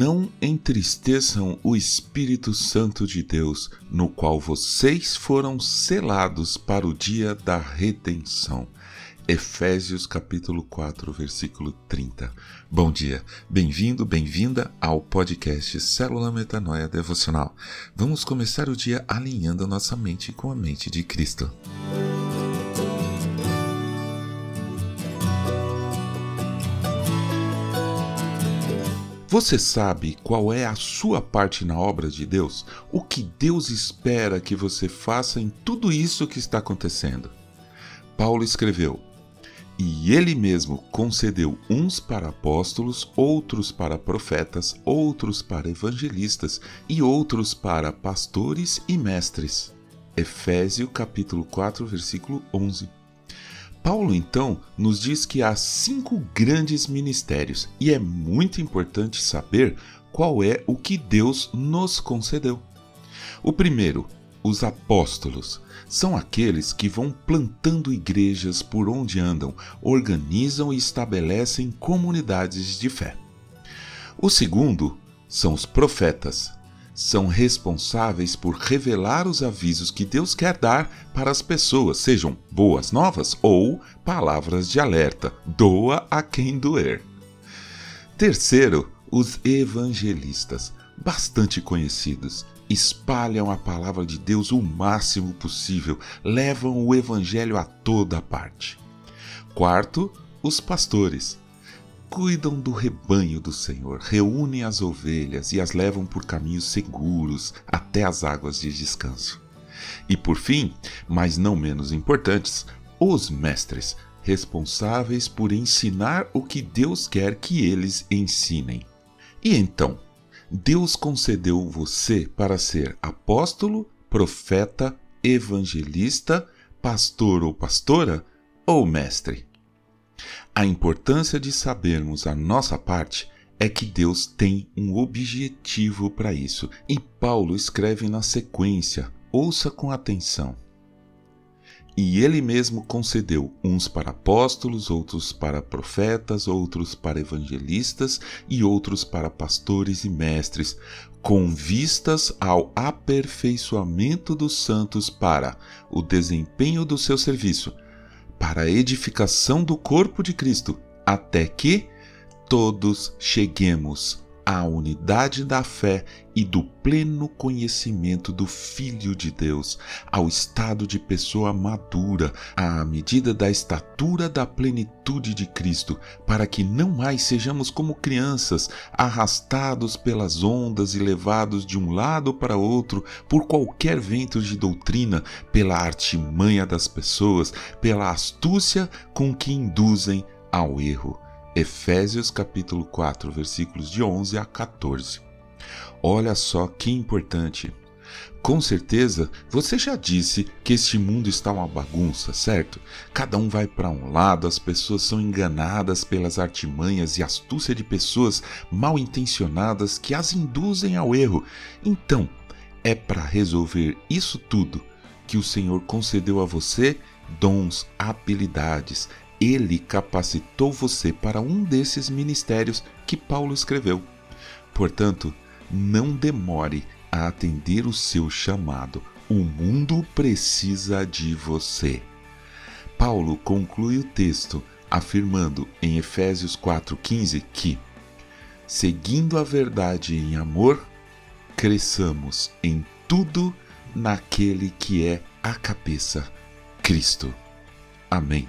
Não entristeçam o Espírito Santo de Deus, no qual vocês foram selados para o dia da redenção. Efésios capítulo 4, versículo 30. Bom dia, bem-vindo, bem-vinda ao podcast Célula Metanoia Devocional. Vamos começar o dia alinhando nossa mente com a mente de Cristo. Você sabe qual é a sua parte na obra de Deus? O que Deus espera que você faça em tudo isso que está acontecendo? Paulo escreveu: E ele mesmo concedeu uns para apóstolos, outros para profetas, outros para evangelistas e outros para pastores e mestres. Efésios capítulo 4, versículo 11. Paulo então nos diz que há cinco grandes ministérios e é muito importante saber qual é o que Deus nos concedeu. O primeiro, os apóstolos, são aqueles que vão plantando igrejas por onde andam, organizam e estabelecem comunidades de fé. O segundo são os profetas, são responsáveis por revelar os avisos que Deus quer dar para as pessoas, sejam boas novas ou palavras de alerta. Doa a quem doer. Terceiro, os evangelistas, bastante conhecidos, espalham a palavra de Deus o máximo possível, levam o evangelho a toda parte. Quarto, os pastores cuidam do rebanho do Senhor, reúnem as ovelhas e as levam por caminhos seguros até as águas de descanso. E por fim, mas não menos importantes, os mestres, responsáveis por ensinar o que Deus quer que eles ensinem. E então, Deus concedeu você para ser apóstolo, profeta, evangelista, pastor ou pastora ou mestre? A importância de sabermos a nossa parte é que Deus tem um objetivo para isso. E Paulo escreve na sequência, ouça com atenção. E ele mesmo concedeu uns para apóstolos, outros para profetas, outros para evangelistas e outros para pastores e mestres, com vistas ao aperfeiçoamento dos santos para o desempenho do seu serviço para a edificação do corpo de Cristo, até que todos cheguemos à unidade da fé e do pleno conhecimento do Filho de Deus, ao estado de pessoa madura, à medida da estatura da plenitude de Cristo, para que não mais sejamos como crianças, arrastados pelas ondas e levados de um lado para outro por qualquer vento de doutrina, pela artimanha das pessoas, pela astúcia com que induzem ao erro Efésios capítulo 4, versículos de 11 a 14. Olha só que importante. Com certeza, você já disse que este mundo está uma bagunça, certo? Cada um vai para um lado, as pessoas são enganadas pelas artimanhas e astúcia de pessoas mal intencionadas que as induzem ao erro. Então, é para resolver isso tudo que o Senhor concedeu a você dons, habilidades, ele capacitou você para um desses ministérios que Paulo escreveu. Portanto, não demore a atender o seu chamado. O mundo precisa de você. Paulo conclui o texto afirmando em Efésios 4,15 que, seguindo a verdade em amor, cresçamos em tudo naquele que é a cabeça, Cristo. Amém.